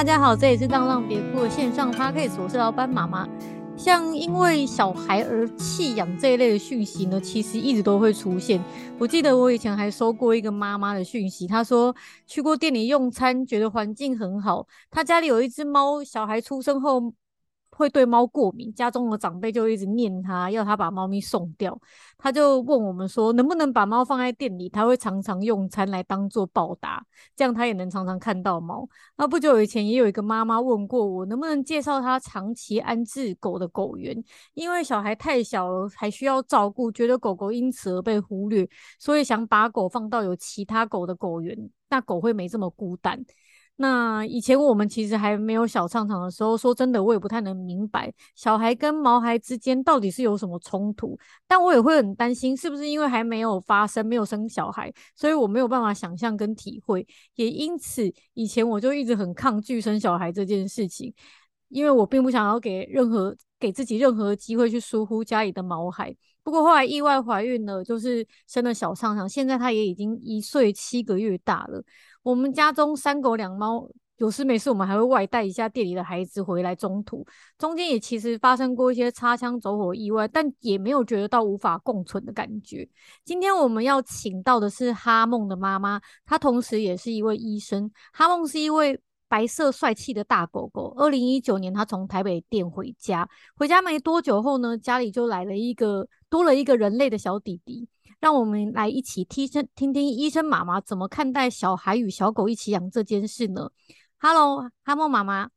大家好，这里是浪浪别哭的线上 Podcast，我是老板妈妈。像因为小孩而弃养这一类的讯息呢，其实一直都会出现。我记得我以前还收过一个妈妈的讯息，她说去过店里用餐，觉得环境很好，她家里有一只猫，小孩出生后。会对猫过敏，家中的长辈就一直念他，要他把猫咪送掉。他就问我们说，能不能把猫放在店里？他会常常用餐来当做报答，这样他也能常常看到猫。那不久以前也有一个妈妈问过我，能不能介绍他长期安置狗的狗园？因为小孩太小了，还需要照顾，觉得狗狗因此而被忽略，所以想把狗放到有其他狗的狗园，那狗会没这么孤单。那以前我们其实还没有小唱场的时候，说真的，我也不太能明白小孩跟毛孩之间到底是有什么冲突。但我也会很担心，是不是因为还没有发生，没有生小孩，所以我没有办法想象跟体会。也因此，以前我就一直很抗拒生小孩这件事情，因为我并不想要给任何给自己任何机会去疏忽家里的毛孩。不过后来意外怀孕了，就是生了小畅畅，现在他也已经一岁七个月大了。我们家中三狗两猫，有事没事我们还会外带一下店里的孩子回来。中途中间也其实发生过一些擦枪走火意外，但也没有觉得到无法共存的感觉。今天我们要请到的是哈梦的妈妈，她同时也是一位医生。哈梦是一位白色帅气的大狗狗。二零一九年，他从台北店回家，回家没多久后呢，家里就来了一个多了一个人类的小弟弟。让我们来一起听听听听医生妈妈怎么看待小孩与小狗一起养这件事呢？Hello，哈莫妈妈。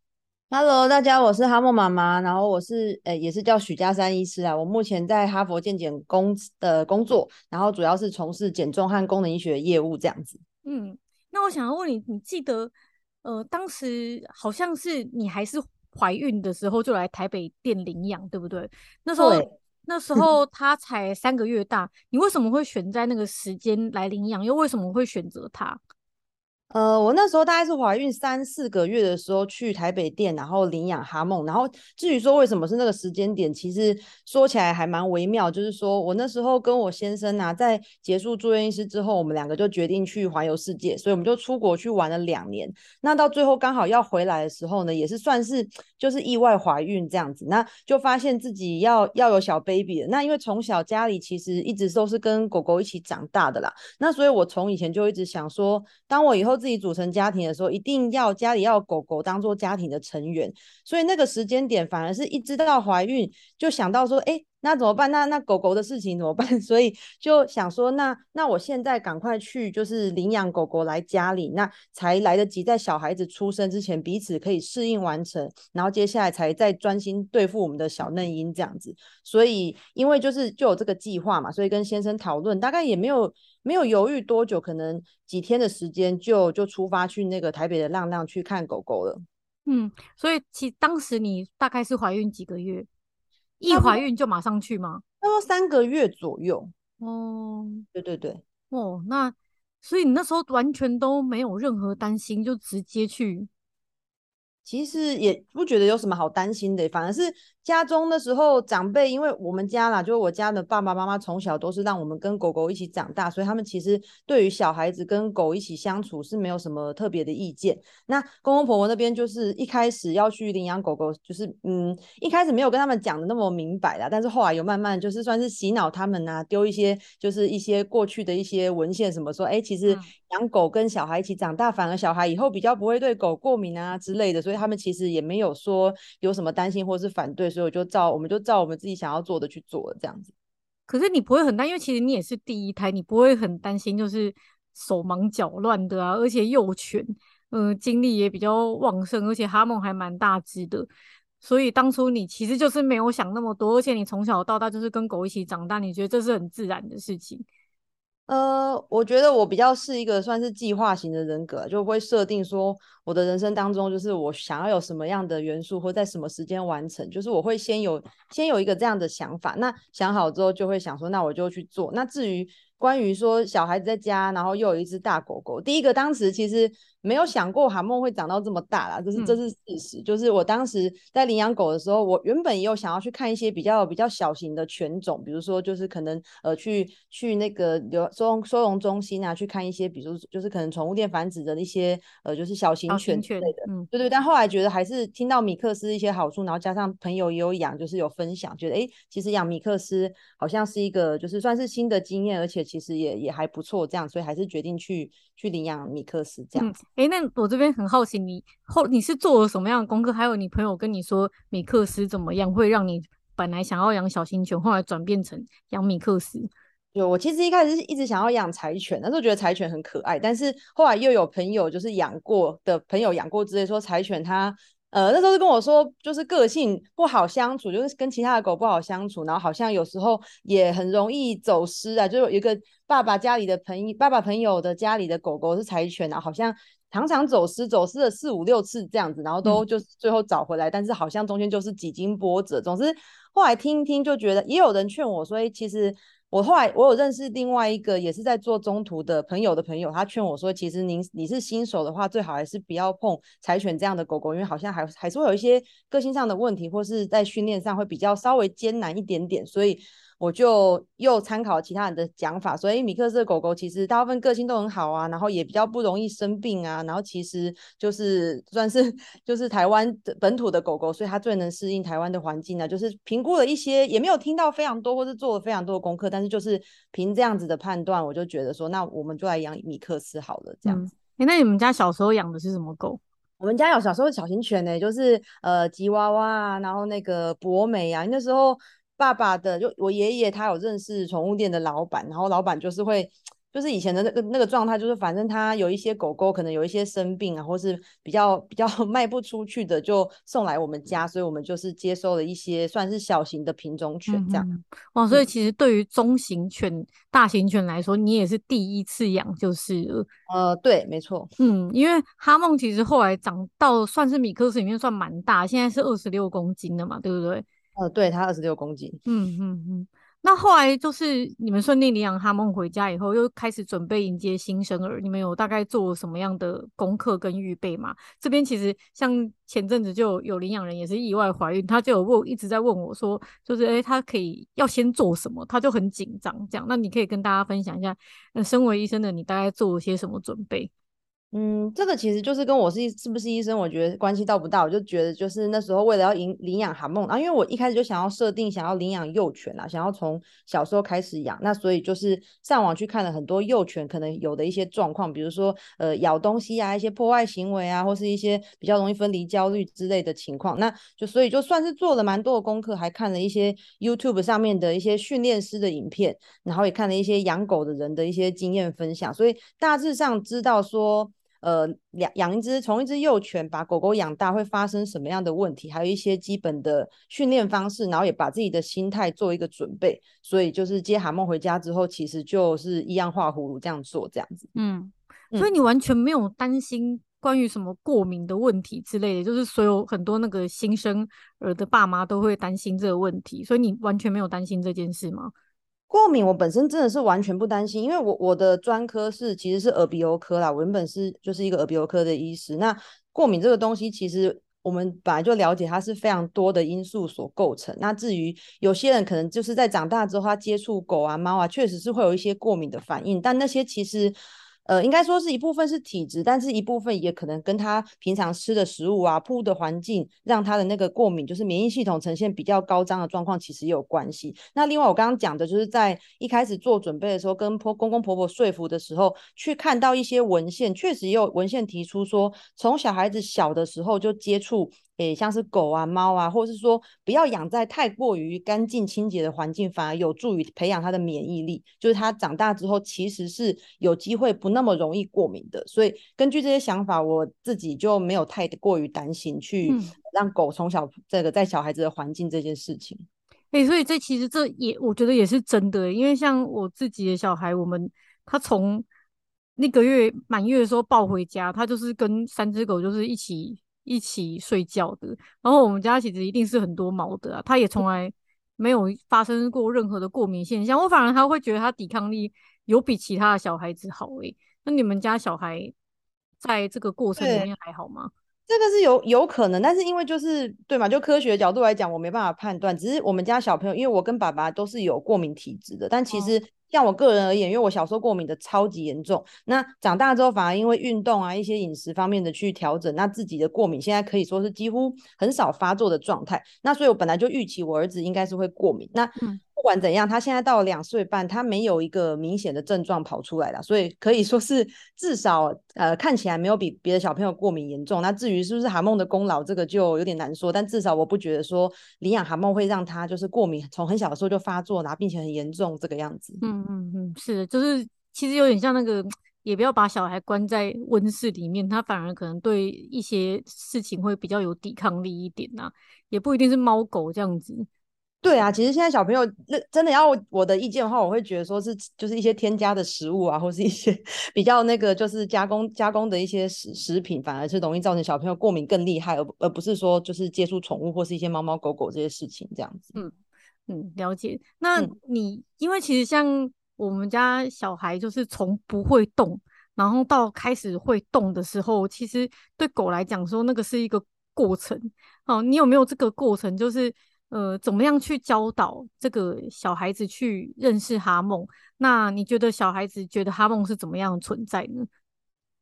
Hello，大家，我是哈莫妈妈，然后我是呃、欸，也是叫许家山医师啊。我目前在哈佛健检工的工作，然后主要是从事减重和功能医学业务这样子。嗯，那我想要问你，你记得呃，当时好像是你还是怀孕的时候就来台北店领养，对不对？那时候。那时候他才三个月大，你为什么会选在那个时间来领养？又为什么会选择他？呃，我那时候大概是怀孕三四个月的时候去台北店，然后领养哈梦。然后至于说为什么是那个时间点，其实说起来还蛮微妙。就是说我那时候跟我先生啊，在结束住院医师之后，我们两个就决定去环游世界，所以我们就出国去玩了两年。那到最后刚好要回来的时候呢，也是算是就是意外怀孕这样子，那就发现自己要要有小 baby 了。那因为从小家里其实一直都是跟狗狗一起长大的啦，那所以我从以前就一直想说，当我以后自己组成家庭的时候，一定要家里要狗狗当做家庭的成员，所以那个时间点反而是一直到怀孕就想到说，哎，那怎么办？那那狗狗的事情怎么办？所以就想说，那那我现在赶快去就是领养狗狗来家里，那才来得及在小孩子出生之前彼此可以适应完成，然后接下来才再专心对付我们的小嫩婴这样子。所以因为就是就有这个计划嘛，所以跟先生讨论，大概也没有。没有犹豫多久，可能几天的时间就就出发去那个台北的浪浪去看狗狗了。嗯，所以其当时你大概是怀孕几个月？一怀孕就马上去吗？差不多三个月左右。哦，对对对。哦，那所以你那时候完全都没有任何担心，就直接去。其实也不觉得有什么好担心的，反而是家中的时候长辈，因为我们家啦，就是我家的爸爸妈妈从小都是让我们跟狗狗一起长大，所以他们其实对于小孩子跟狗一起相处是没有什么特别的意见。那公公婆婆那边就是一开始要去领养狗狗，就是嗯，一开始没有跟他们讲的那么明白啦，但是后来有慢慢就是算是洗脑他们啊，丢一些就是一些过去的一些文献什么说，哎，其实养狗跟小孩一起长大，反而小孩以后比较不会对狗过敏啊之类的，所以。他们其实也没有说有什么担心或是反对，所以我就照我们就照我们自己想要做的去做这样子。可是你不会很担，因为其实你也是第一胎，你不会很担心，就是手忙脚乱的啊，而且幼犬，嗯、精力也比较旺盛，而且哈梦还蛮大只的，所以当初你其实就是没有想那么多，而且你从小到大就是跟狗一起长大，你觉得这是很自然的事情。呃，我觉得我比较是一个算是计划型的人格，就会设定说我的人生当中，就是我想要有什么样的元素，或在什么时间完成，就是我会先有先有一个这样的想法，那想好之后就会想说，那我就去做。那至于关于说小孩子在家，然后又有一只大狗狗，第一个当时其实没有想过哈梦会长到这么大啦，这是这是事实。嗯、就是我当时在领养狗的时候，我原本也有想要去看一些比较比较小型的犬种，比如说就是可能呃去去那个流收容收容中心啊，去看一些，比如就是可能宠物店繁殖的一些呃就是小型犬之类的，嗯，对对。但后来觉得还是听到米克斯一些好处，然后加上朋友也有养，就是有分享，觉得哎，其实养米克斯好像是一个就是算是新的经验，而且其实也也还不错，这样，所以还是决定去去领养米克斯这样。嗯哎，那我这边很好奇，你后你是做了什么样的功课？还有你朋友跟你说米克斯怎么样，会让你本来想要养小型犬，后来转变成养米克斯？有，我其实一开始是一直想要养柴犬，那时候觉得柴犬很可爱，但是后来又有朋友就是养过的朋友养过之类，说柴犬它。呃，那时候是跟我说，就是个性不好相处，就是跟其他的狗不好相处，然后好像有时候也很容易走失啊。就有一个爸爸家里的朋友，爸爸朋友的家里的狗狗是柴犬啊，好像常常走失，走失了四五六次这样子，然后都就是最后找回来，嗯、但是好像中间就是几经波折。总之后来听一听就觉得，也有人劝我，所以其实。我后来我有认识另外一个也是在做中途的朋友的朋友，他劝我说，其实您你是新手的话，最好还是不要碰柴犬这样的狗狗，因为好像还还是会有一些个性上的问题，或是在训练上会比较稍微艰难一点点，所以。我就又参考其他人的讲法，所以米克斯的狗狗其实大部分个性都很好啊，然后也比较不容易生病啊，然后其实就是算是就是台湾的本土的狗狗，所以它最能适应台湾的环境呢、啊。就是评估了一些，也没有听到非常多，或是做了非常多的功课，但是就是凭这样子的判断，我就觉得说，那我们就来养米克斯好了，这样子。哎、嗯，那你们家小时候养的是什么狗？我们家有小时候小型犬呢、欸，就是呃吉娃娃啊，然后那个博美啊，那时候。爸爸的就我爷爷，他有认识宠物店的老板，然后老板就是会，就是以前的那个那个状态，就是反正他有一些狗狗可能有一些生病啊，或是比较比较 卖不出去的，就送来我们家，所以我们就是接收了一些算是小型的品种犬这样。嗯、哇，所以其实对于中型犬、嗯、大型犬来说，你也是第一次养，就是呃，对，没错，嗯，因为哈梦其实后来长到算是米克斯里面算蛮大，现在是二十六公斤的嘛，对不对？呃，对，它二十六公斤。嗯嗯嗯。那后来就是你们顺利领养哈梦回家以后，又开始准备迎接新生儿。你们有大概做什么样的功课跟预备吗？这边其实像前阵子就有领养人也是意外怀孕，他就有问，一直在问我说，就是诶，他可以要先做什么？他就很紧张这样。那你可以跟大家分享一下，那，身为医生的你大概做了些什么准备？嗯，这个其实就是跟我是是不是医生，我觉得关系到不大。我就觉得就是那时候为了要领领养哈梦，然后因为我一开始就想要设定想要领养幼犬啊，想要从小时候开始养，那所以就是上网去看了很多幼犬可能有的一些状况，比如说呃咬东西啊，一些破坏行为啊，或是一些比较容易分离焦虑之类的情况。那就所以就算是做了蛮多的功课，还看了一些 YouTube 上面的一些训练师的影片，然后也看了一些养狗的人的一些经验分享，所以大致上知道说。呃，养养一只从一只幼犬把狗狗养大会发生什么样的问题，还有一些基本的训练方式，然后也把自己的心态做一个准备。所以就是接蛤蟆回家之后，其实就是一样画葫芦这样做这样子。嗯，所以你完全没有担心关于什么过敏的问题之类的，就是所有很多那个新生儿的爸妈都会担心这个问题，所以你完全没有担心这件事吗？过敏，我本身真的是完全不担心，因为我我的专科是其实是耳鼻喉科啦，我原本是就是一个耳鼻喉科的医师。那过敏这个东西，其实我们本来就了解，它是非常多的因素所构成。那至于有些人可能就是在长大之后，他接触狗啊、猫啊，确实是会有一些过敏的反应，但那些其实。呃，应该说是一部分是体质，但是一部分也可能跟他平常吃的食物啊、铺的环境，让他的那个过敏，就是免疫系统呈现比较高张的状况，其实也有关系。那另外我刚刚讲的就是在一开始做准备的时候，跟婆公公婆婆说服的时候，去看到一些文献，确实也有文献提出说，从小孩子小的时候就接触。诶，像是狗啊、猫啊，或者是说不要养在太过于干净清洁的环境，反而有助于培养它的免疫力。就是它长大之后，其实是有机会不那么容易过敏的。所以根据这些想法，我自己就没有太过于担心去让狗从小这个在小孩子的环境这件事情。诶，所以这其实这也我觉得也是真的，因为像我自己的小孩，我们他从那个月满月的时候抱回家，他就是跟三只狗就是一起。一起睡觉的，然后我们家其实一定是很多毛的啊，他也从来没有发生过任何的过敏现象，我反而他会觉得他抵抗力有比其他的小孩子好诶。那你们家小孩在这个过程里面还好吗？这个是有有可能，但是因为就是对嘛，就科学的角度来讲，我没办法判断。只是我们家小朋友，因为我跟爸爸都是有过敏体质的，但其实。哦像我个人而言，因为我小时候过敏的超级严重，那长大之后反而因为运动啊一些饮食方面的去调整，那自己的过敏现在可以说是几乎很少发作的状态。那所以我本来就预期我儿子应该是会过敏。那不管怎样，他现在到两岁半，他没有一个明显的症状跑出来了，所以可以说是至少呃看起来没有比别的小朋友过敏严重。那至于是不是哈梦的功劳，这个就有点难说。但至少我不觉得说领养哈梦会让他就是过敏从很小的时候就发作，然后并且很严重这个样子。嗯嗯嗯，是的，就是其实有点像那个，也不要把小孩关在温室里面，他反而可能对一些事情会比较有抵抗力一点呐、啊，也不一定是猫狗这样子。对啊，其实现在小朋友那真的要我的意见的话，我会觉得说是就是一些添加的食物啊，或是一些 比较那个就是加工加工的一些食食品，反而是容易造成小朋友过敏更厉害，而而不是说就是接触宠物或是一些猫猫狗狗这些事情这样子。嗯嗯，了解。那你、嗯、因为其实像我们家小孩，就是从不会动，然后到开始会动的时候，其实对狗来讲说那个是一个过程。哦，你有没有这个过程？就是。呃，怎么样去教导这个小孩子去认识哈梦？那你觉得小孩子觉得哈梦是怎么样的存在呢？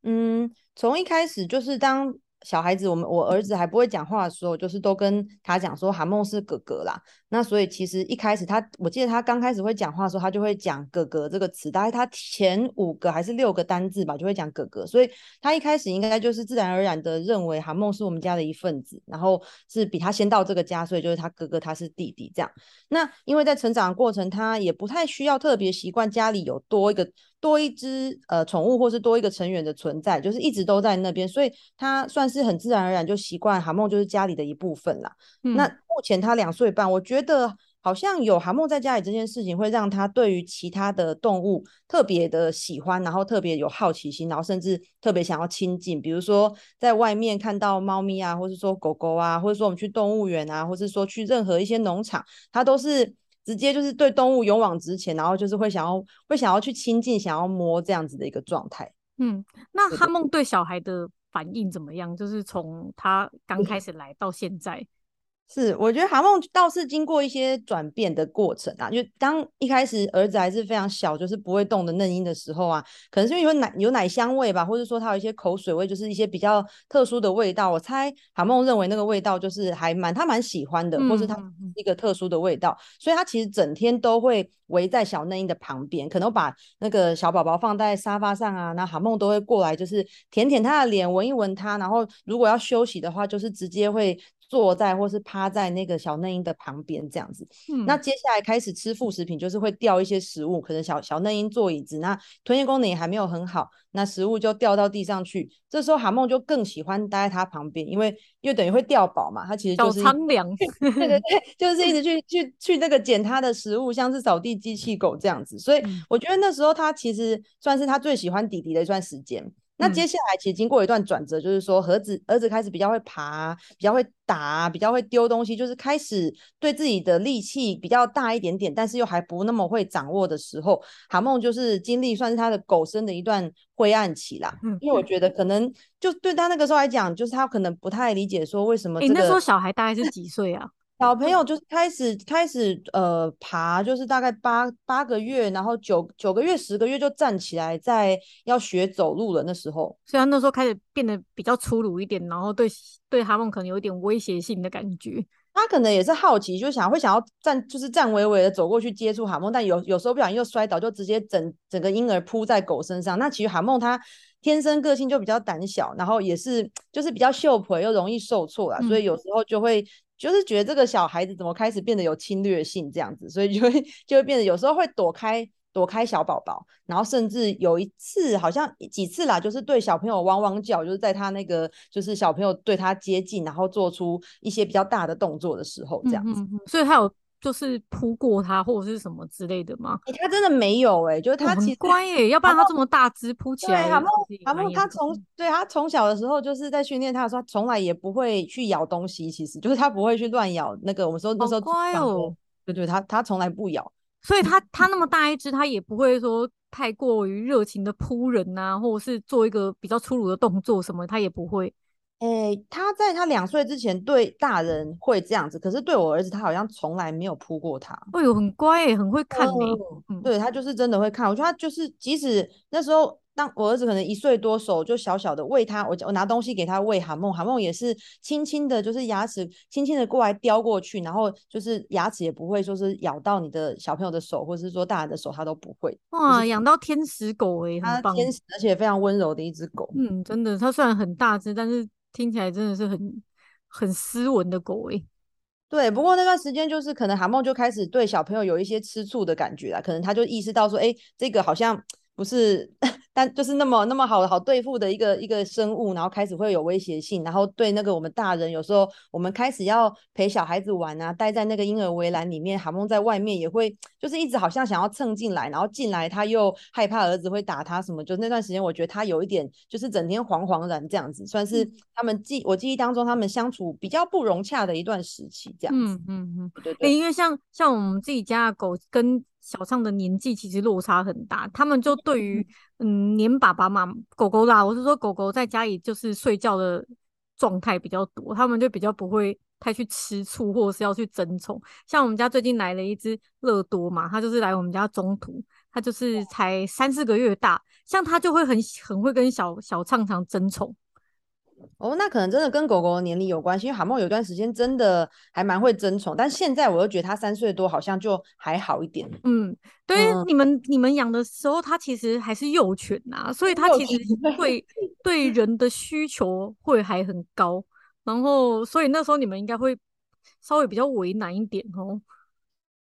嗯，从一开始就是当。小孩子，我们我儿子还不会讲话的时候，就是都跟他讲说哈梦是哥哥啦。那所以其实一开始他，我记得他刚开始会讲话的时候，他就会讲哥哥这个词，大概他前五个还是六个单字吧，就会讲哥哥。所以他一开始应该就是自然而然的认为韩梦是我们家的一份子，然后是比他先到这个家，所以就是他哥哥，他是弟弟这样。那因为在成长的过程，他也不太需要特别习惯家里有多一个。多一只呃宠物，或是多一个成员的存在，就是一直都在那边，所以他算是很自然而然就习惯韩梦就是家里的一部分啦。嗯、那目前他两岁半，我觉得好像有哈梦在家里这件事情，会让他对于其他的动物特别的喜欢，然后特别有好奇心，然后甚至特别想要亲近。比如说在外面看到猫咪啊，或是说狗狗啊，或者说我们去动物园啊，或是说去任何一些农场，他都是。直接就是对动物勇往直前，然后就是会想要会想要去亲近，想要摸这样子的一个状态。嗯，那哈梦对小孩的反应怎么样？就是从他刚开始来到现在。是，我觉得哈梦倒是经过一些转变的过程啊，就当一开始儿子还是非常小，就是不会动的嫩婴的时候啊，可能是因为有奶有奶香味吧，或者说他有一些口水味，就是一些比较特殊的味道。我猜哈梦认为那个味道就是还蛮他蛮喜欢的，或是他一个特殊的味道，嗯、所以他其实整天都会围在小嫩婴的旁边，可能把那个小宝宝放在沙发上啊，那哈梦都会过来，就是舔舔他的脸，闻一闻他，然后如果要休息的话，就是直接会。坐在或是趴在那个小嫩婴的旁边这样子，嗯，那接下来开始吃副食品，就是会掉一些食物，可能小小嫩婴坐椅子，那吞咽功能也还没有很好，那食物就掉到地上去。这时候蛤梦就更喜欢待在它旁边，因为又等于会掉宝嘛，它其实就是苍凉，对对对，就是一直去去去那个捡它的食物，像是扫地机器狗这样子。所以我觉得那时候它其实算是它最喜欢弟弟的一段时间。那接下来其实经过一段转折，就是说儿子儿子开始比较会爬，比较会打，比较会丢东西，就是开始对自己的力气比较大一点点，但是又还不那么会掌握的时候，哈梦就是经历算是他的狗生的一段灰暗期啦。嗯，因为我觉得可能就对他那个时候来讲，就是他可能不太理解说为什么、这个。你、欸、那时候小孩大概是几岁啊？小朋友就是开始开始呃爬，就是大概八八个月，然后九九个月十个月就站起来，在要学走路了那时候。虽然那时候开始变得比较粗鲁一点，然后对对哈梦可能有一点威胁性的感觉。他可能也是好奇，就想会想要站，就是站稳稳的走过去接触哈梦，但有有时候不小心又摔倒，就直接整整个婴儿扑在狗身上。那其实哈梦他天生个性就比较胆小，然后也是就是比较秀婆又容易受挫啦，嗯、所以有时候就会。就是觉得这个小孩子怎么开始变得有侵略性这样子，所以就会就会变得有时候会躲开躲开小宝宝，然后甚至有一次好像几次啦，就是对小朋友汪汪叫，就是在他那个就是小朋友对他接近，然后做出一些比较大的动作的时候这样子，嗯嗯嗯，所以他有。就是扑过它或者是什么之类的吗？欸、他真的没有哎、欸，就是它其实、哦、乖哎、欸，要不然它这么大只扑起来。哈梦，哈梦，他从对它从小的时候就是在训练它的时候，从来也不会去咬东西，其实就是它不会去乱咬那个我们说那时候乖哦，对对，它它从来不咬。所以它它那么大一只，它也不会说太过于热情的扑人啊，或者是做一个比较粗鲁的动作什么，它也不会。诶、欸，他在他两岁之前对大人会这样子，可是对我儿子，他好像从来没有扑过他。哎呦，很乖诶，很会看诶、哦嗯。对，他就是真的会看。我觉得他就是，即使那时候，当我儿子可能一岁多，手就小小的喂他，我我拿东西给他喂哈梦，哈梦也是轻轻的，就是牙齿轻轻的过来叼过去，然后就是牙齿也不会说是咬到你的小朋友的手，或者是说大人的手，他都不会。哇，养到天使狗诶，很棒。天使，而且非常温柔的一只狗。嗯，真的，它虽然很大只，但是。听起来真的是很很斯文的狗诶、对。不过那段时间就是可能韩梦就开始对小朋友有一些吃醋的感觉啦，可能他就意识到说，哎，这个好像。不是，但就是那么那么好好对付的一个一个生物，然后开始会有威胁性，然后对那个我们大人，有时候我们开始要陪小孩子玩啊，待在那个婴儿围栏里面，哈梦在外面也会就是一直好像想要蹭进来，然后进来他又害怕儿子会打他什么，就那段时间我觉得他有一点就是整天惶惶然这样子，算是他们记我记忆当中他们相处比较不融洽的一段时期这样子。嗯嗯嗯，对对，因为像像我们自己家的狗跟。小畅的年纪其实落差很大，他们就对于嗯黏爸爸妈狗狗啦，我是说狗狗在家里就是睡觉的状态比较多，他们就比较不会太去吃醋或者是要去争宠。像我们家最近来了一只乐多嘛，它就是来我们家中途，它就是才三四个月大，像它就会很很会跟小小畅畅争宠。哦，那可能真的跟狗狗的年龄有关系，因为蛤蟆有段时间真的还蛮会争宠，但现在我又觉得它三岁多好像就还好一点。嗯，对，嗯、你们你们养的时候它其实还是幼犬呐、啊，所以它其实会 对人的需求会还很高，然后所以那时候你们应该会稍微比较为难一点哦。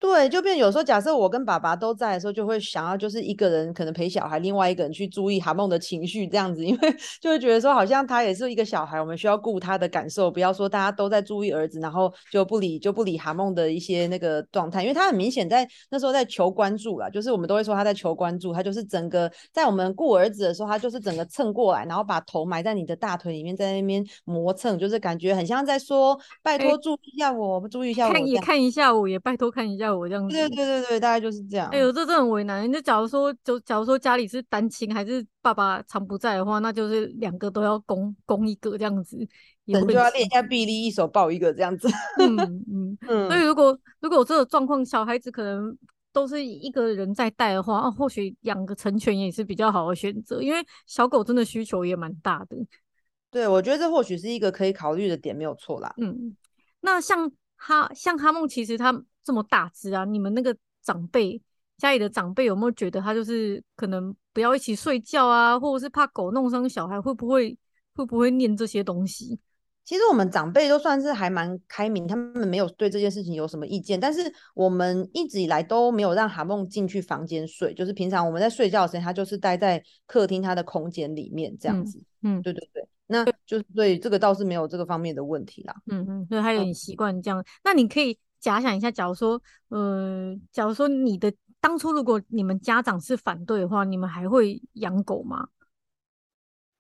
对，就变有时候，假设我跟爸爸都在的时候，就会想要就是一个人可能陪小孩，另外一个人去注意韩梦的情绪这样子，因为就会觉得说好像他也是一个小孩，我们需要顾他的感受，不要说大家都在注意儿子，然后就不理就不理韩梦的一些那个状态，因为他很明显在那时候在求关注啦，就是我们都会说他在求关注，他就是整个在我们顾儿子的时候，他就是整个蹭过来，然后把头埋在你的大腿里面，在那边磨蹭，就是感觉很像在说拜托注意一下我，欸、注意一下我，看也看一下我，也拜托看一下我。我这样子，对对对对，大概就是这样。哎呦，这真的很为难。那假如说，就假如说家里是单亲，还是爸爸常不在的话，那就是两个都要供供一个这样子，可能就要练一下臂力，一手抱一个这样子。嗯嗯 嗯。所以如果如果这个状况，小孩子可能都是一个人在带的话，啊，或许养个成犬也是比较好的选择，因为小狗真的需求也蛮大的。对，我觉得这或许是一个可以考虑的点，没有错啦。嗯，那像哈像哈梦，其实他。这么大只啊！你们那个长辈家里的长辈有没有觉得他就是可能不要一起睡觉啊，或者是怕狗弄伤小孩，会不会会不会念这些东西？其实我们长辈都算是还蛮开明，他们没有对这件事情有什么意见。但是我们一直以来都没有让哈梦进去房间睡，就是平常我们在睡觉的时间，他就是待在客厅他的空间里面这样子。嗯，嗯对对对，那就是对这个倒是没有这个方面的问题啦。嗯嗯，所以他有点习惯这样。嗯、那你可以。假想一下，假如说，呃，假如说你的当初如果你们家长是反对的话，你们还会养狗吗？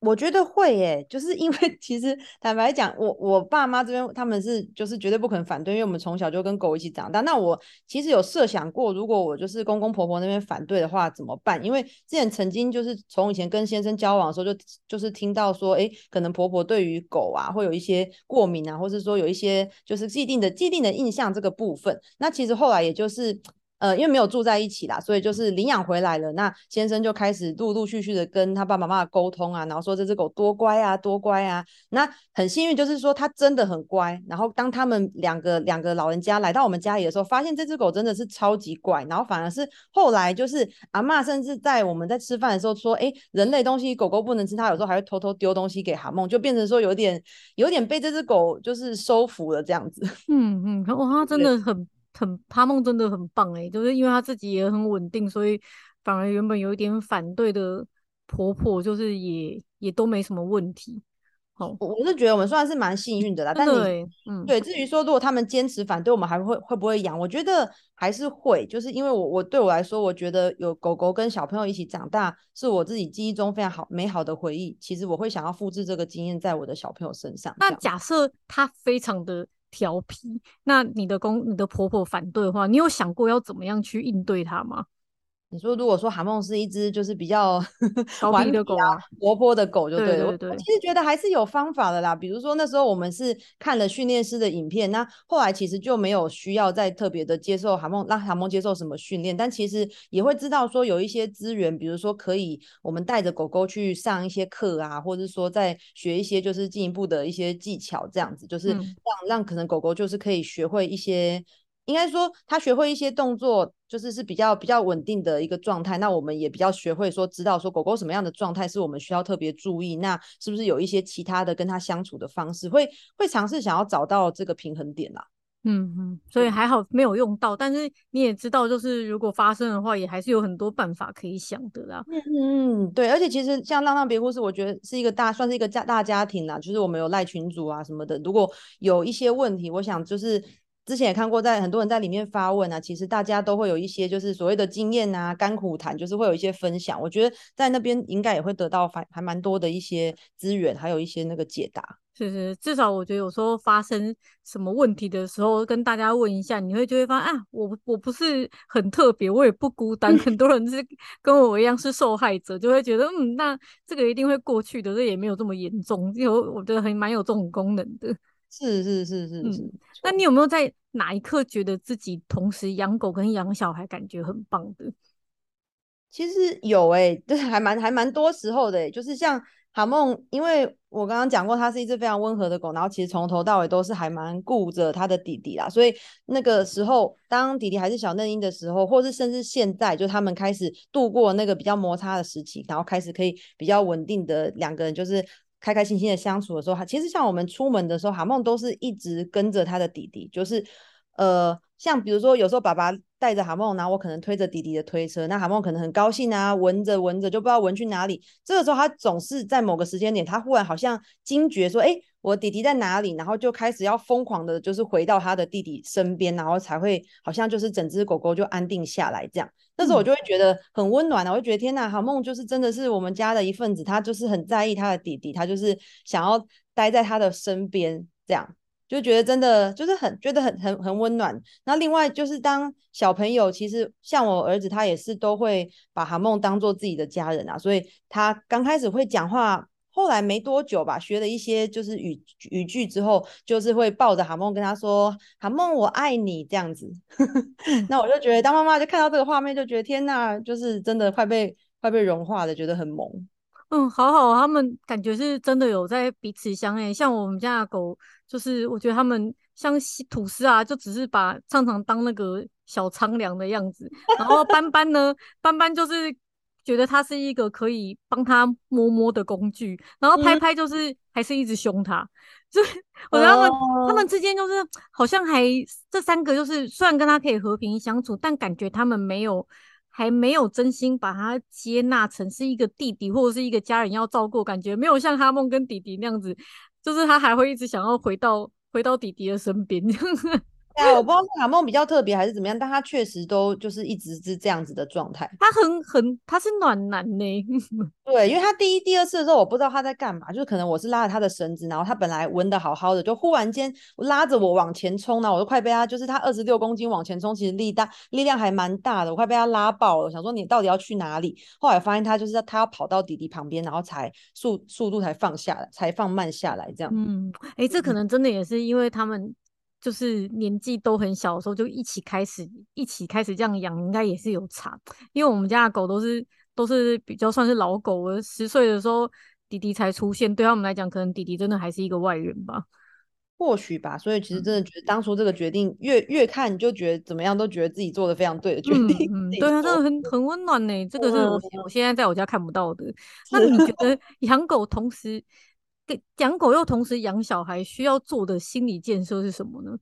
我觉得会耶，就是因为其实坦白讲，我我爸妈这边他们是就是绝对不可能反对，因为我们从小就跟狗一起长大。那我其实有设想过，如果我就是公公婆婆那边反对的话怎么办？因为之前曾经就是从以前跟先生交往的时候就，就是听到说，哎，可能婆婆对于狗啊会有一些过敏啊，或是说有一些就是既定的既定的印象这个部分。那其实后来也就是。呃，因为没有住在一起啦，所以就是领养回来了。那先生就开始陆陆续续的跟他爸爸妈妈沟通啊，然后说这只狗多乖啊，多乖啊。那很幸运，就是说它真的很乖。然后当他们两个两个老人家来到我们家里的时候，发现这只狗真的是超级乖。然后反而是后来就是阿嬷甚至在我们在吃饭的时候说，哎，人类东西狗狗不能吃，它有时候还会偷偷丢东西给哈梦，就变成说有点有点被这只狗就是收服了这样子。嗯嗯，哇，它真的很。很哈梦真的很棒诶，就是因为他自己也很稳定，所以反而原本有一点反对的婆婆，就是也也都没什么问题。好，我是觉得我们算是蛮幸运的啦。但对，嗯，对，至于说如果他们坚持反对，我们还会会不会养？我觉得还是会，就是因为我我对我来说，我觉得有狗狗跟小朋友一起长大，是我自己记忆中非常好美好的回忆。其实我会想要复制这个经验在我的小朋友身上。那假设他非常的。调皮，那你的公、你的婆婆反对的话，你有想过要怎么样去应对她吗？你说，如果说韩梦是一只就是比较顽皮的狗啊，活泼的狗就对了。对对对，我其实觉得还是有方法的啦。比如说那时候我们是看了训练师的影片，那后来其实就没有需要再特别的接受韩梦，让韩梦接受什么训练，但其实也会知道说有一些资源，比如说可以我们带着狗狗去上一些课啊，或者说再学一些就是进一步的一些技巧，这样子就是让、嗯、让可能狗狗就是可以学会一些。应该说，他学会一些动作，就是是比较比较稳定的一个状态。那我们也比较学会说，知道说狗狗什么样的状态是我们需要特别注意。那是不是有一些其他的跟他相处的方式，会会尝试想要找到这个平衡点啦？嗯嗯，所以还好没有用到，但是你也知道，就是如果发生的话，也还是有很多办法可以想的啦。嗯嗯，对，而且其实像浪浪别哭是我觉得是一个大，算是一个家大家庭啦。就是我们有赖群主啊什么的，如果有一些问题，我想就是。之前也看过，在很多人在里面发问啊，其实大家都会有一些就是所谓的经验啊、甘苦谈，就是会有一些分享。我觉得在那边应该也会得到还还蛮多的一些资源，还有一些那个解答。是是，至少我觉得有时候发生什么问题的时候，跟大家问一下，你会就会发现啊，我我不是很特别，我也不孤单，很多人是跟我一样是受害者，就会觉得嗯，那这个一定会过去的，这也没有这么严重，有我觉得还蛮有这种功能的。是是是是是，嗯，那你有没有在哪一刻觉得自己同时养狗跟养小孩，感觉很棒的？其实有哎、欸，就是还蛮还蛮多时候的、欸，就是像哈梦，因为我刚刚讲过，它是一只非常温和的狗，然后其实从头到尾都是还蛮顾着它的弟弟啦，所以那个时候当弟弟还是小嫩婴的时候，或是甚至现在，就他们开始度过那个比较摩擦的时期，然后开始可以比较稳定的两个人，就是。开开心心的相处的时候，其实像我们出门的时候，哈梦都是一直跟着他的弟弟，就是呃，像比如说有时候爸爸带着哈梦，然后我可能推着弟弟的推车，那哈梦可能很高兴啊，闻着闻着就不知道闻去哪里。这个时候他总是在某个时间点，他忽然好像惊觉说，哎，我弟弟在哪里？然后就开始要疯狂的，就是回到他的弟弟身边，然后才会好像就是整只狗狗就安定下来这样。那时候我就会觉得很温暖啊，我就觉得天呐，哈梦就是真的是我们家的一份子，他就是很在意他的弟弟，他就是想要待在他的身边，这样就觉得真的就是很觉得很很很温暖。那另外就是当小朋友，其实像我儿子，他也是都会把哈梦当做自己的家人啊，所以他刚开始会讲话。后来没多久吧，学了一些就是语语句之后，就是会抱着哈梦跟他说：“哈梦，我爱你。”这样子。那我就觉得当妈妈就看到这个画面，就觉得天呐，就是真的快被快被融化的，觉得很萌。嗯，好好，他们感觉是真的有在彼此相爱。像我们家的狗，就是我觉得他们像吐司啊，就只是把畅畅当那个小苍凉的样子，然后斑斑呢，斑斑就是。觉得他是一个可以帮他摸摸的工具，然后拍拍就是还是一直凶他，所 以我觉得他们、oh. 他们之间就是好像还这三个就是虽然跟他可以和平相处，但感觉他们没有还没有真心把他接纳成是一个弟弟或者是一个家人要照顾，感觉没有像哈梦跟弟弟那样子，就是他还会一直想要回到回到弟弟的身边。哎，我不知道是哈梦比较特别还是怎么样，但他确实都就是一直是这样子的状态。他很很，他是暖男呢。对，因为他第一、第二次的时候，我不知道他在干嘛，就是可能我是拉着他的绳子，然后他本来闻的好好的，就忽然间拉着我往前冲，然后我都快被他，就是他二十六公斤往前冲，其实力大力量还蛮大的，我快被他拉爆了。我想说你到底要去哪里？后来发现他就是他要跑到弟弟旁边，然后才速速度才放下来，才放慢下来这样。嗯，哎，这可能真的也是因为他们。就是年纪都很小的时候就一起开始一起开始这样养，应该也是有差。因为我们家的狗都是都是比较算是老狗了，十岁的时候弟弟才出现，对他们来讲，可能弟弟真的还是一个外人吧。或许吧。所以其实真的觉得当初这个决定，越越看你就觉得怎么样，都觉得自己做的非常对的决定。嗯，嗯对，啊真的很很温暖呢。这个是我我现在在我家看不到的。那你觉得养狗同时？养狗又同时养小孩，需要做的心理建设是什么呢？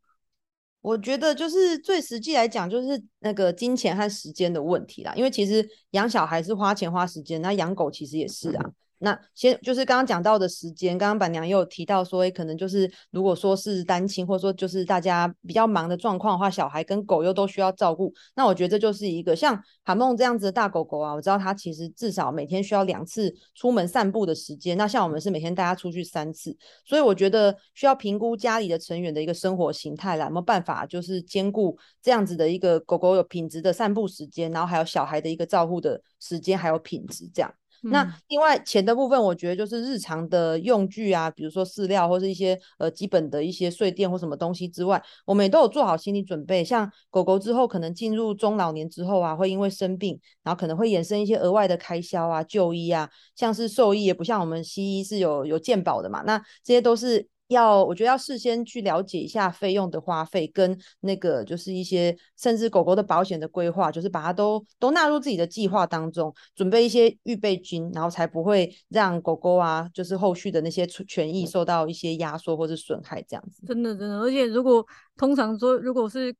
我觉得就是最实际来讲，就是那个金钱和时间的问题啦。因为其实养小孩是花钱花时间，那养狗其实也是啊。那先就是刚刚讲到的时间，刚刚板娘也有提到说，诶，可能就是如果说是单亲，或者说就是大家比较忙的状况的话，小孩跟狗又都需要照顾，那我觉得这就是一个像韩梦这样子的大狗狗啊，我知道它其实至少每天需要两次出门散步的时间，那像我们是每天带它出去三次，所以我觉得需要评估家里的成员的一个生活形态啦，有没有办法就是兼顾这样子的一个狗狗有品质的散步时间，然后还有小孩的一个照顾的时间还有品质这样。那另外钱的部分，我觉得就是日常的用具啊，比如说饲料或是一些呃基本的一些睡垫或什么东西之外，我们也都有做好心理准备。像狗狗之后可能进入中老年之后啊，会因为生病，然后可能会衍生一些额外的开销啊、就医啊，像是兽医也不像我们西医是有有健保的嘛，那这些都是。要我觉得要事先去了解一下费用的花费，跟那个就是一些甚至狗狗的保险的规划，就是把它都都纳入自己的计划当中，准备一些预备金，然后才不会让狗狗啊，就是后续的那些权益受到一些压缩或者损害这样子。真的真的，而且如果通常说如果是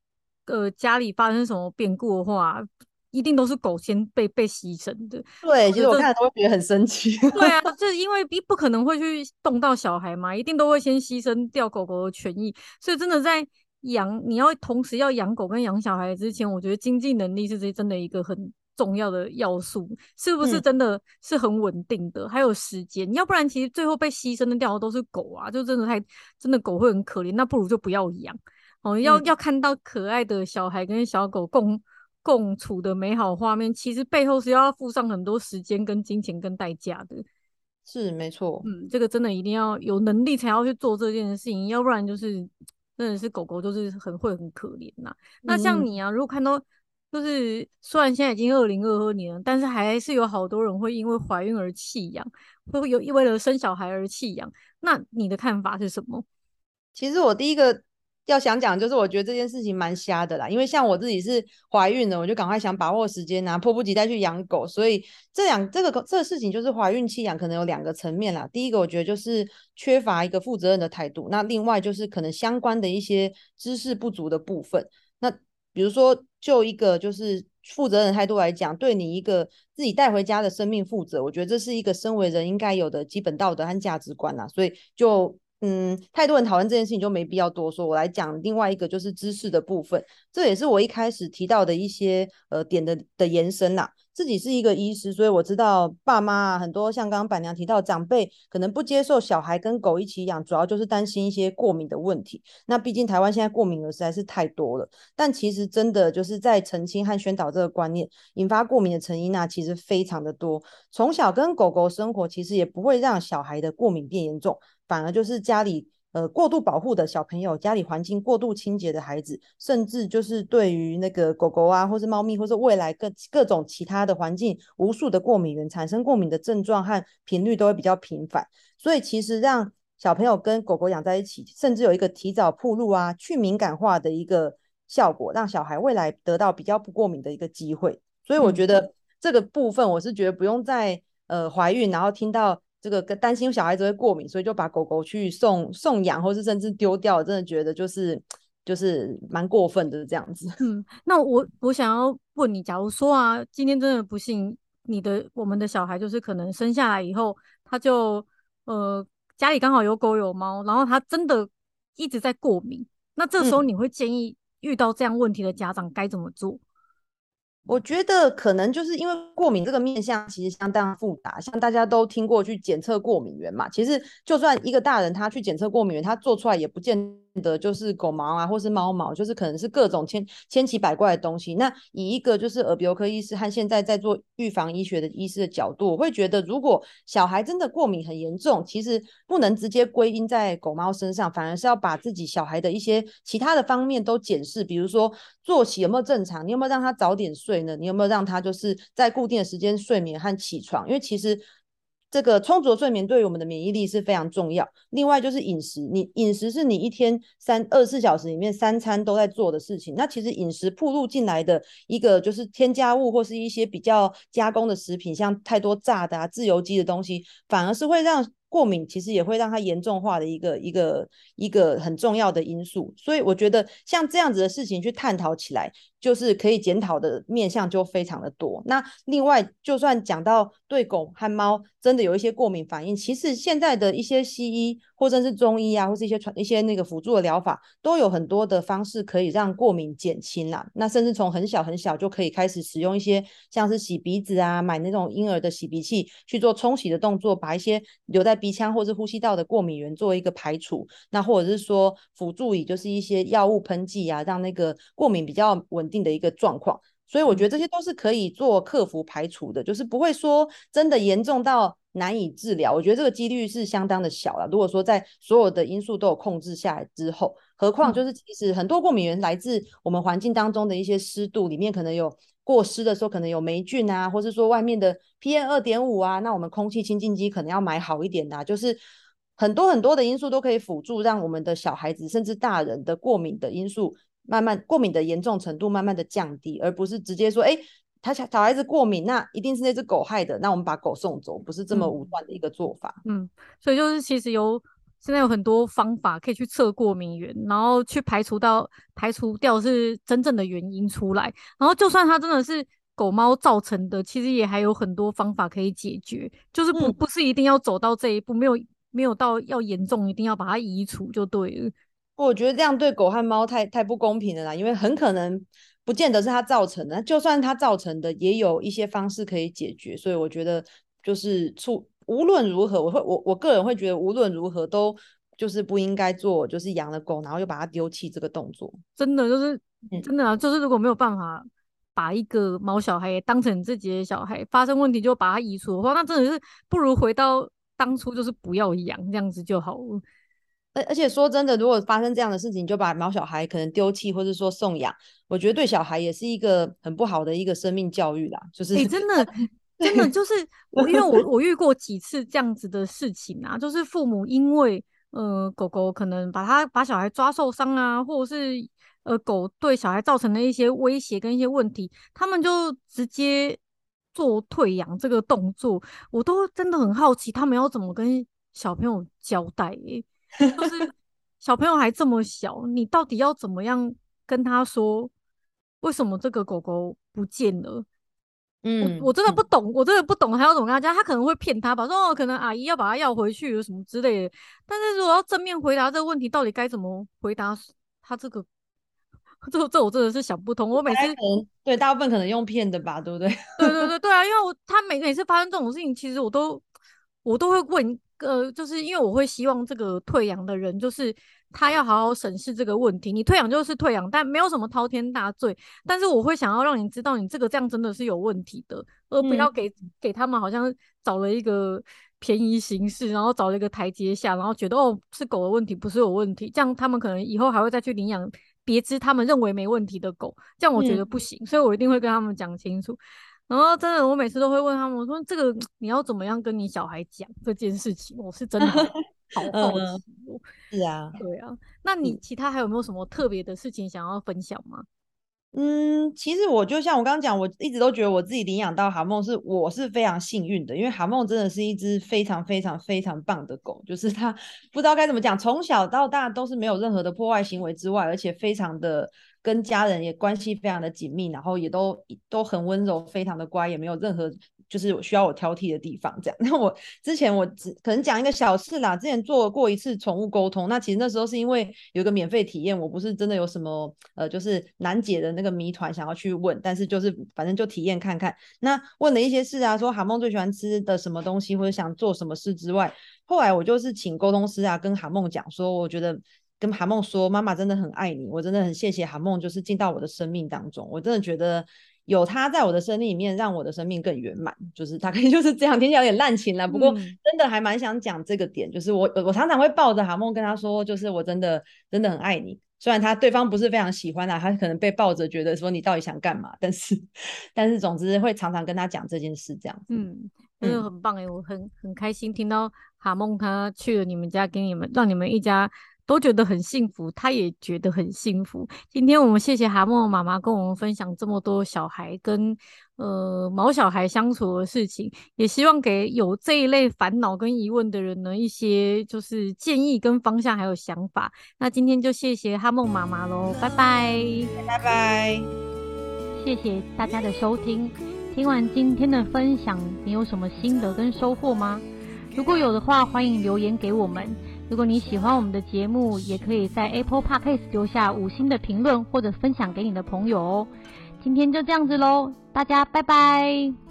呃家里发生什么变故的话。一定都是狗先被被牺牲的。对，其实我看都会觉得很生气。对啊，就是因为不不可能会去动到小孩嘛，一定都会先牺牲掉狗狗的权益。所以真的在养，你要同时要养狗跟养小孩之前，我觉得经济能力是这真的一个很重要的要素，是不是真的是很稳定的？嗯、还有时间，要不然其实最后被牺牲的掉的都是狗啊，就真的太真的狗会很可怜，那不如就不要养哦。要、嗯、要看到可爱的小孩跟小狗共。共处的美好画面，其实背后是要付上很多时间、跟金钱、跟代价的。是没错，嗯，这个真的一定要有能力才要去做这件事情，要不然就是真的是狗狗就是很会很可怜呐、啊。那像你啊，如果看到就是虽然现在已经二零二二年了，但是还是有好多人会因为怀孕而弃养，会有为了生小孩而弃养。那你的看法是什么？其实我第一个。要想讲，就是我觉得这件事情蛮瞎的啦，因为像我自己是怀孕了，我就赶快想把握时间啊，迫不及待去养狗。所以这两这个这个事情就是怀孕弃养，可能有两个层面啦。第一个，我觉得就是缺乏一个负责任的态度；那另外就是可能相关的一些知识不足的部分。那比如说，就一个就是负责任态度来讲，对你一个自己带回家的生命负责，我觉得这是一个身为人应该有的基本道德和价值观啦。所以就。嗯，太多人讨论这件事情就没必要多说。我来讲另外一个就是知识的部分，这也是我一开始提到的一些呃点的的延伸呐。自己是一个医师，所以我知道爸妈啊很多像刚刚板娘提到长辈可能不接受小孩跟狗一起养，主要就是担心一些过敏的问题。那毕竟台湾现在过敏儿实在是太多了，但其实真的就是在澄清和宣导这个观念，引发过敏的成因啊其实非常的多。从小跟狗狗生活，其实也不会让小孩的过敏变严重。反而就是家里呃过度保护的小朋友，家里环境过度清洁的孩子，甚至就是对于那个狗狗啊，或是猫咪，或是未来各各种其他的环境，无数的过敏源产生过敏的症状和频率都会比较频繁。所以其实让小朋友跟狗狗养在一起，甚至有一个提早铺路啊、去敏感化的一个效果，让小孩未来得到比较不过敏的一个机会。所以我觉得这个部分，我是觉得不用再呃怀孕，然后听到。这个跟担心小孩子会过敏，所以就把狗狗去送送养，或是甚至丢掉，真的觉得就是就是蛮过分的这样子。嗯，那我我想要问你，假如说啊，今天真的不幸，你的我们的小孩就是可能生下来以后，他就呃家里刚好有狗有猫，然后他真的一直在过敏，那这时候你会建议遇到这样问题的家长该怎么做？嗯我觉得可能就是因为过敏这个面向其实相当复杂，像大家都听过去检测过敏源嘛，其实就算一个大人他去检测过敏源，他做出来也不见的就是狗毛啊，或是猫毛，就是可能是各种千千奇百怪的东西。那以一个就是耳鼻喉科医师和现在在做预防医学的医师的角度，我会觉得如果小孩真的过敏很严重，其实不能直接归因在狗猫身上，反而是要把自己小孩的一些其他的方面都检视，比如说作息有没有正常，你有没有让他早点睡呢。你有没有让他就是在固定的时间睡眠和起床？因为其实这个充足的睡眠对于我们的免疫力是非常重要。另外就是饮食，你饮食是你一天三二十四小时里面三餐都在做的事情。那其实饮食暴露进来的一个就是添加物或是一些比较加工的食品，像太多炸的啊、自由基的东西，反而是会让。过敏其实也会让它严重化的一个一个一个很重要的因素，所以我觉得像这样子的事情去探讨起来，就是可以检讨的面向就非常的多。那另外，就算讲到对狗和猫真的有一些过敏反应，其实现在的一些西医或者是中医啊，或是一些传一些那个辅助的疗法，都有很多的方式可以让过敏减轻啦。那甚至从很小很小就可以开始使用一些像是洗鼻子啊，买那种婴儿的洗鼻器去做冲洗的动作，把一些留在鼻腔或是呼吸道的过敏源做一个排除。那或者是说辅助以就是一些药物喷剂啊，让那个过敏比较稳定的一个状况，所以我觉得这些都是可以做克服排除的，就是不会说真的严重到难以治疗。我觉得这个几率是相当的小了。如果说在所有的因素都有控制下来之后，何况就是其实很多过敏源来自我们环境当中的一些湿度，里面可能有过湿的时候可能有霉菌啊，或是说外面的 PM 二点五啊，那我们空气清净机可能要买好一点的啊，就是很多很多的因素都可以辅助，让我们的小孩子甚至大人的过敏的因素。慢慢过敏的严重程度慢慢的降低，而不是直接说，哎、欸，他小小孩子过敏，那一定是那只狗害的，那我们把狗送走，不是这么武断的一个做法。嗯，所以就是其实有现在有很多方法可以去测过敏源，然后去排除到排除掉是真正的原因出来，然后就算它真的是狗猫造成的，其实也还有很多方法可以解决，就是不、嗯、不是一定要走到这一步，没有没有到要严重，一定要把它移除就对了。我觉得这样对狗和猫太太不公平了啦，因为很可能不见得是它造成的，就算它造成的，也有一些方式可以解决。所以我觉得就是处无论如何，我会我我个人会觉得无论如何都就是不应该做，就是养了狗然后又把它丢弃这个动作。真的就是真的啊，就是如果没有办法把一个毛小孩当成自己的小孩，发生问题就把它移除的话，那真的是不如回到当初就是不要养这样子就好了。而而且说真的，如果发生这样的事情，就把毛小孩可能丢弃，或者说送养，我觉得对小孩也是一个很不好的一个生命教育啦。就是，哎、欸，真的，真的就是我，因为我我遇过几次这样子的事情啊，就是父母因为呃狗狗可能把他把小孩抓受伤啊，或者是呃狗对小孩造成的一些威胁跟一些问题，他们就直接做退养这个动作，我都真的很好奇，他们要怎么跟小朋友交代、欸？就是小朋友还这么小，你到底要怎么样跟他说？为什么这个狗狗不见了？嗯，我我真的不懂，我真的不懂，还要怎么跟他讲？他可能会骗他吧，说哦，可能阿姨要把他要回去，什么之类的。但是如果要正面回答这个问题，到底该怎么回答？他这个，这这我真的是想不通。我每次对大部分可能用骗的吧，对不对？对对对对啊，因为我他每每次发生这种事情，其实我都我都会问。呃，就是因为我会希望这个退养的人，就是他要好好审视这个问题。你退养就是退养，但没有什么滔天大罪。但是我会想要让你知道，你这个这样真的是有问题的，而不要给、嗯、给他们好像找了一个便宜形式，然后找了一个台阶下，然后觉得哦是狗的问题，不是有问题。这样他们可能以后还会再去领养别只他们认为没问题的狗，这样我觉得不行。嗯、所以我一定会跟他们讲清楚。然后真的，我每次都会问他们，我说这个你要怎么样跟你小孩讲这件事情？我是真的 好好奇。是啊，对啊。那你其他还有没有什么特别的事情想要分享吗？嗯，其实我就像我刚刚讲，我一直都觉得我自己领养到哈梦是我是非常幸运的，因为哈梦真的是一只非常非常非常棒的狗，就是它 不知道该怎么讲，从小到大都是没有任何的破坏行为之外，而且非常的。跟家人也关系非常的紧密，然后也都都很温柔，非常的乖，也没有任何就是需要我挑剔的地方。这样，那我之前我只可能讲一个小事啦，之前做过一次宠物沟通，那其实那时候是因为有一个免费体验，我不是真的有什么呃，就是难解的那个谜团想要去问，但是就是反正就体验看看。那问了一些事啊，说哈梦最喜欢吃的什么东西，或者想做什么事之外，后来我就是请沟通师啊跟哈梦讲说，我觉得。跟韩梦说，妈妈真的很爱你，我真的很谢谢韩梦，就是进到我的生命当中，我真的觉得有他在我的生命里面，让我的生命更圆满。就是大概 就是这样，听起来有点滥情了，不过真的还蛮想讲这个点，就是我我常常会抱着韩梦跟他说，就是我真的真的很爱你。虽然他对方不是非常喜欢啊，他可能被抱着觉得说你到底想干嘛，但是但是总之会常常跟他讲这件事，这样子。嗯，真的很棒诶、欸，我很很开心听到哈梦他去了你们家，给你们让你们一家。都觉得很幸福，他也觉得很幸福。今天我们谢谢哈梦妈妈跟我们分享这么多小孩跟呃毛小孩相处的事情，也希望给有这一类烦恼跟疑问的人呢一些就是建议跟方向还有想法。那今天就谢谢哈梦妈妈喽，拜拜，拜拜。谢谢大家的收听。听完今天的分享，你有什么心得跟收获吗？如果有的话，欢迎留言给我们。如果你喜欢我们的节目，也可以在 Apple Podcast 留下五星的评论，或者分享给你的朋友哦。今天就这样子喽，大家拜拜。